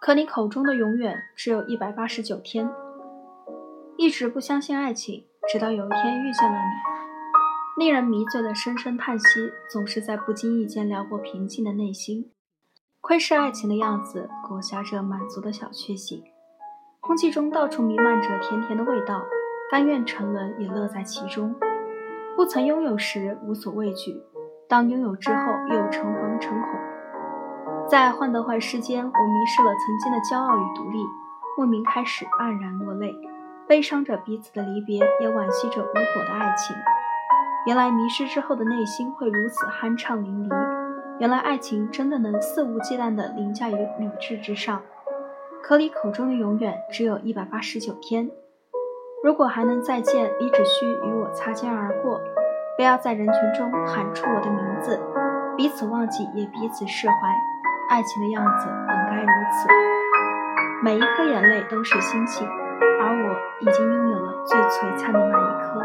可你口中的永远只有一百八十九天。一直不相信爱情，直到有一天遇见了你。令人迷醉的深深叹息，总是在不经意间撩拨平静的内心。窥视爱情的样子，裹挟着满足的小确幸。空气中到处弥漫着甜甜的味道，甘愿沉沦也乐在其中。不曾拥有时无所畏惧，当拥有之后又诚惶诚恐。在患得患失间，我迷失了曾经的骄傲与独立，莫名开始黯然落泪，悲伤着彼此的离别，也惋惜着无果的爱情。原来迷失之后的内心会如此酣畅淋漓，原来爱情真的能肆无忌惮地凌驾于理智之上。可你口中的永远只有一百八十九天。如果还能再见，你只需与我擦肩而过，不要在人群中喊出我的名字，彼此忘记也彼此释怀。爱情的样子本该如此，每一颗眼泪都是星星，而我已经拥有了最璀璨的那一颗。